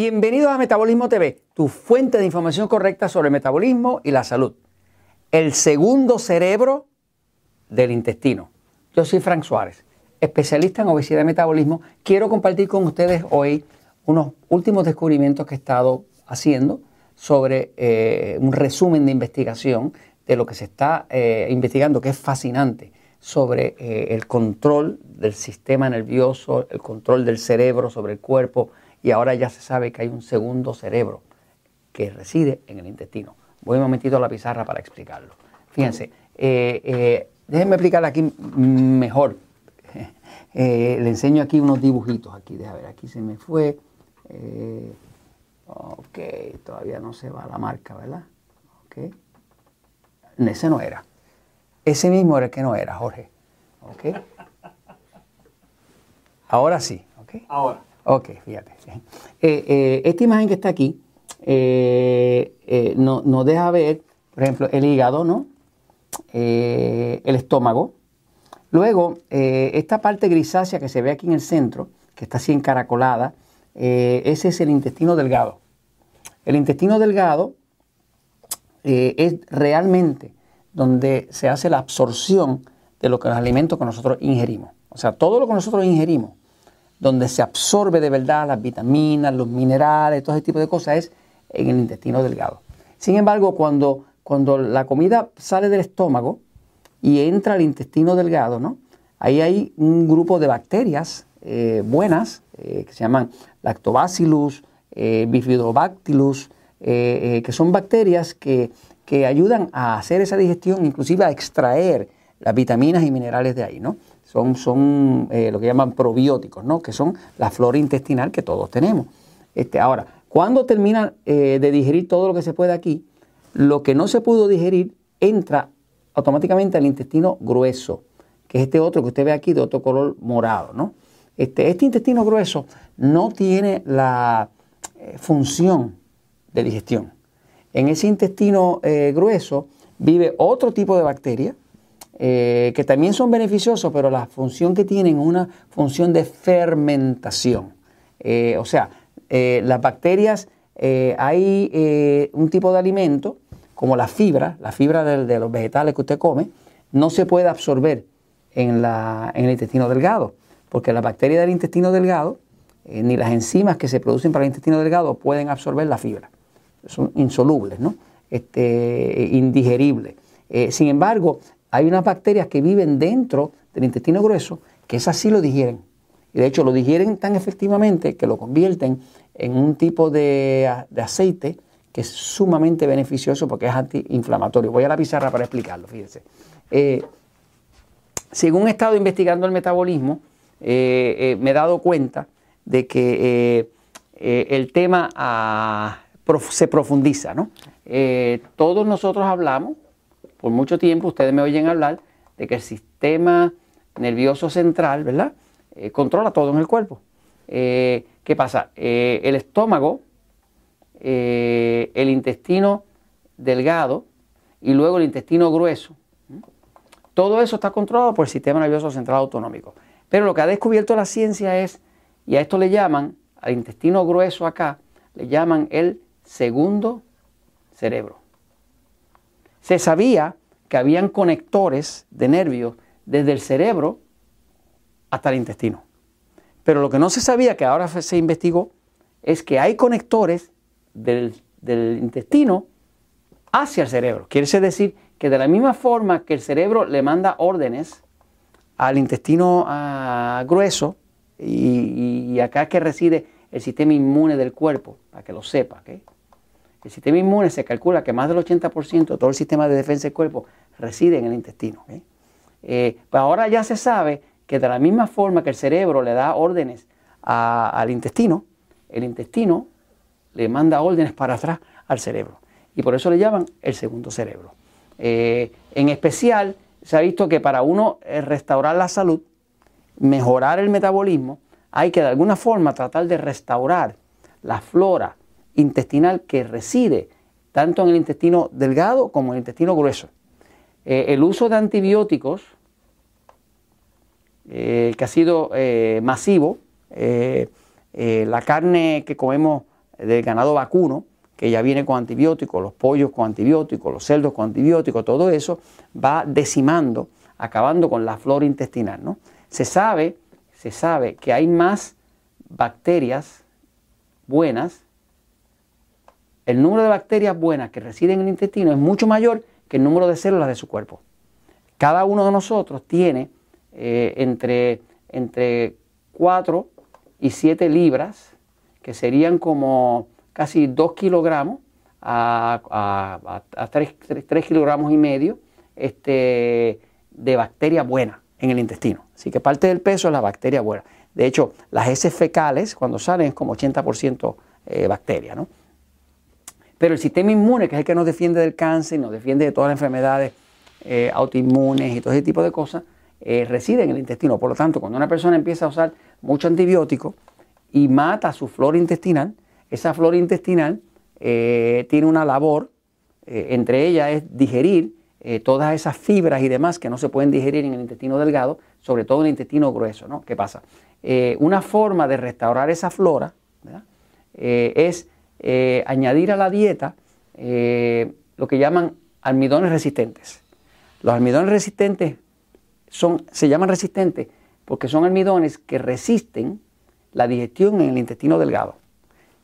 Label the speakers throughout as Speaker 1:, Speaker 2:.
Speaker 1: Bienvenidos a Metabolismo TV, tu fuente de información correcta sobre el metabolismo y la salud. El segundo cerebro del intestino. Yo soy Frank Suárez, especialista en obesidad y metabolismo. Quiero compartir con ustedes hoy unos últimos descubrimientos que he estado haciendo sobre eh, un resumen de investigación de lo que se está eh, investigando, que es fascinante, sobre eh, el control del sistema nervioso, el control del cerebro sobre el cuerpo y ahora ya se sabe que hay un segundo cerebro que reside en el intestino. Voy un momentito a la pizarra para explicarlo. Fíjense, eh, eh, déjenme explicar aquí mejor. Eh, le enseño aquí unos dibujitos. Aquí, déjame ver, aquí se me fue. ok, todavía no se va la marca, ¿verdad? Ok. Ese no era. Ese mismo era el que no era, Jorge. Ok. Ahora sí, ok.
Speaker 2: Ahora.
Speaker 1: Ok, fíjate. Eh, eh, esta imagen que está aquí eh, nos deja ver, por ejemplo, el hígado, ¿no? el estómago. Luego, esta parte grisácea que se ve aquí en el centro, que está así encaracolada, ese es el intestino delgado. El intestino delgado es realmente donde se hace la absorción de lo que los alimentos que nosotros ingerimos. O sea, todo lo que nosotros ingerimos donde se absorbe de verdad las vitaminas, los minerales, todo ese tipo de cosas, es en el intestino delgado. Sin embargo, cuando, cuando la comida sale del estómago y entra al intestino delgado, ¿no? ahí hay un grupo de bacterias eh, buenas eh, que se llaman lactobacillus, eh, bifidobacillus, que son bacterias que, que ayudan a hacer esa digestión, inclusive a extraer las vitaminas y minerales de ahí, ¿no? Son, son eh, lo que llaman probióticos, ¿no? que son la flora intestinal que todos tenemos. Este, ahora, cuando termina eh, de digerir todo lo que se puede aquí, lo que no se pudo digerir entra automáticamente al intestino grueso, que es este otro que usted ve aquí de otro color morado. ¿no? Este, este intestino grueso no tiene la eh, función de digestión. En ese intestino grueso vive otro tipo de bacteria, eh, que también son beneficiosos, pero la función que tienen es una función de fermentación. Eh, o sea, eh, las bacterias, hay un tipo de alimento, como la fibra, la fibra de, los vegetales que usted come, no se puede absorber en, en el intestino delgado, porque las bacterias del intestino delgado, ni las enzimas que se producen para el intestino delgado pueden absorber la fibra. Son insolubles, ¿no? Este, indigeribles. sin embargo, hay unas bacterias que viven dentro del intestino grueso que esas sí lo digieren. Y de hecho lo digieren tan efectivamente que lo convierten en un tipo de, aceite que es sumamente beneficioso porque es antiinflamatorio. Voy a la pizarra para explicarlo, fíjense. Eh, según he estado investigando el metabolismo, eh, eh, me he dado cuenta de que el tema ah, se profundiza. ¿no? todos nosotros hablamos por mucho tiempo ustedes me oyen hablar de que el sistema nervioso central, ¿verdad? Eh, controla todo en el cuerpo. Eh, ¿Qué pasa? Eh, el estómago, el intestino delgado y luego el intestino grueso. Todo eso está controlado por el sistema nervioso central autonómico. Pero lo que ha descubierto la ciencia es, y a esto le llaman, al intestino grueso acá, le llaman el segundo cerebro. Se sabía que habían conectores de nervios desde el cerebro hasta el intestino. Pero lo que no se sabía, que ahora se investigó, es que hay conectores del, intestino hacia el cerebro. Quiere decir que de la misma forma que el cerebro le manda órdenes al intestino ah, grueso, y, acá es que reside el sistema inmune del cuerpo, para que lo sepa. El sistema inmune se calcula que más del 80% de todo el sistema de defensa del cuerpo reside en el intestino. Eh, pues ahora ya se sabe que de la misma forma que el cerebro le da órdenes al intestino, el intestino le manda órdenes para atrás al cerebro. Y por eso le llaman el segundo cerebro. Eh, en especial, se ha visto que para uno eh, restaurar la salud, mejorar el metabolismo, hay que de alguna forma tratar de restaurar la flora, intestinal que reside tanto en el intestino delgado como en el intestino grueso. Eh, el uso de antibióticos, eh, que ha sido eh, masivo, la carne que comemos del ganado vacuno, que ya viene con antibióticos, los pollos con antibióticos, los cerdos con antibióticos, todo eso va decimando, acabando con la flora intestinal. ¿no? Se, sabe, se sabe que hay más bacterias buenas, el número de bacterias buenas que residen en el intestino es mucho mayor que el número de células de su cuerpo. Cada uno de nosotros tiene eh, entre, entre 4 y 7 libras, que serían como casi 2 kilogramos a, 3, kilogramos y medio este, de bacteria buena en el intestino. Así que parte del peso es la bacteria buena. De hecho, las heces fecales, cuando salen, es como 80% eh, bacteria, ¿no? Pero el sistema inmune, que es el que nos defiende del cáncer, nos defiende de todas las enfermedades eh, autoinmunes y todo ese tipo de cosas, eh, reside en el intestino. Por lo tanto, cuando una persona empieza a usar mucho antibiótico y mata su flora intestinal, esa flora intestinal eh, tiene una labor, entre ellas es digerir todas esas fibras y demás que no se pueden digerir en el intestino delgado, sobre todo en el intestino grueso. ¿no? ¿Qué pasa? una forma de restaurar esa flora es añadir a la dieta lo que llaman almidones resistentes. Los almidones resistentes son, se llaman resistentes porque son almidones que resisten la digestión en el intestino delgado.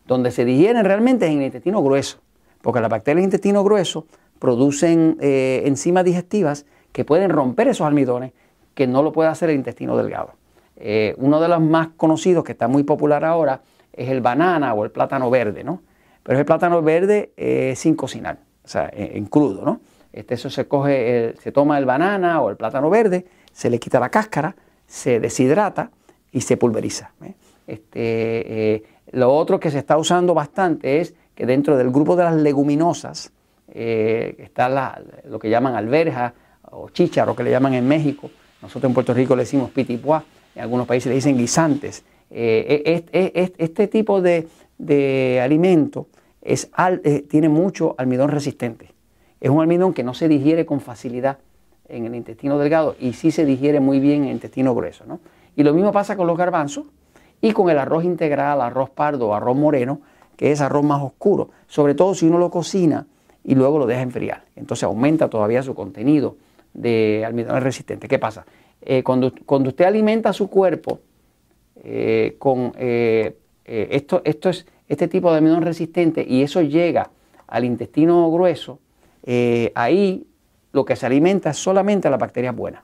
Speaker 1: Donde se digieren realmente es en el intestino grueso, porque las bacterias del intestino grueso producen eh, enzimas digestivas que pueden romper esos almidones que no lo puede hacer el intestino delgado. Eh, uno de los más conocidos que está muy popular ahora es el banana o el plátano verde, ¿no? Pero es el plátano verde eh, sin cocinar, o sea, en crudo, ¿no? Este, eso se coge, se toma el banana o el plátano verde, se le quita la cáscara, se deshidrata y se pulveriza. ¿eh? Este, eh, lo otro que se está usando bastante es que dentro del grupo de las leguminosas eh, está lo que llaman alberja o chícharo, que le llaman en México. Nosotros en Puerto Rico le decimos pitipuá, en algunos países le dicen guisantes. Este tipo de, alimento tiene mucho almidón resistente. Es un almidón que no se digiere con facilidad en el intestino delgado y sí se digiere muy bien en el intestino grueso. ¿no? Y lo mismo pasa con los garbanzos y con el arroz integral, arroz pardo arroz moreno, que es arroz más oscuro, sobre todo si uno lo cocina y luego lo deja enfriar. Entonces aumenta todavía su contenido de almidones resistentes. ¿Qué pasa? Eh, cuando, cuando, usted alimenta su cuerpo eh, con eh, esto, esto es, este tipo de almidón resistente y eso llega al intestino grueso, eh, ahí lo que se alimenta es solamente las bacterias buenas,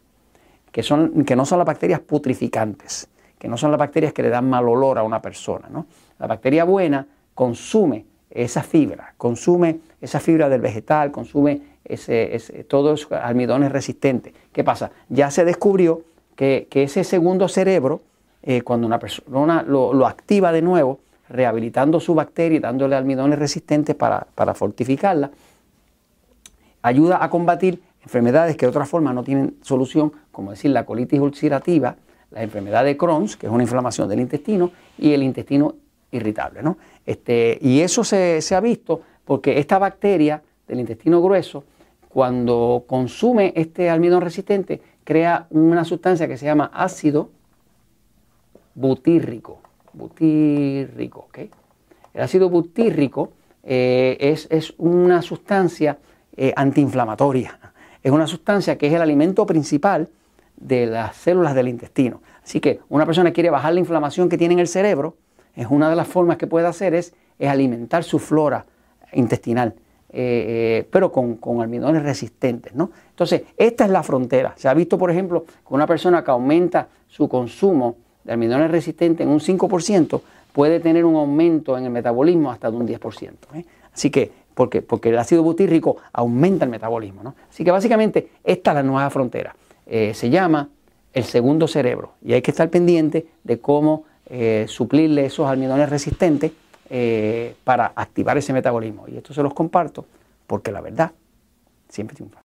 Speaker 1: que, son, que no son las bacterias putrificantes, que no son las bacterias que le dan mal olor a una persona. ¿no? La bacteria buena consume esa fibra, consume esa fibra del vegetal, consume ese, todos esos almidones resistentes. ¿Qué pasa? Ya se descubrió que, ese segundo cerebro, eh, cuando una persona lo, activa de nuevo, rehabilitando su bacteria y dándole almidones resistentes para, fortificarla, ayuda a combatir enfermedades que de otra forma no tienen solución, como decir la colitis ulcerativa, la enfermedad de Crohn, que es una inflamación del intestino, y el intestino irritable. ¿no? Este, y eso se, ha visto porque esta bacteria del intestino grueso, cuando consume este almidón resistente, crea una sustancia que se llama ácido butírrico. Butírrico, El ácido butírrico eh, es, es, una sustancia eh, antiinflamatoria. Es una sustancia que es el alimento principal de las células del intestino. Así que una persona quiere bajar la inflamación que tiene en el cerebro, es una de las formas que puede hacer es, alimentar su flora intestinal, eh, pero con, almidones resistentes. ¿no? Entonces, esta es la frontera. Se ha visto, por ejemplo, que una persona que aumenta su consumo de almidones resistentes en un 5%, puede tener un aumento en el metabolismo hasta de un 10%. Así que porque, porque el ácido butírrico aumenta el metabolismo. Así que básicamente esta es la nueva frontera. Eh, se llama el segundo cerebro y hay que estar pendiente de cómo eh, suplirle esos almidones resistentes eh, para activar ese metabolismo. Y esto se los comparto porque la verdad siempre triunfa.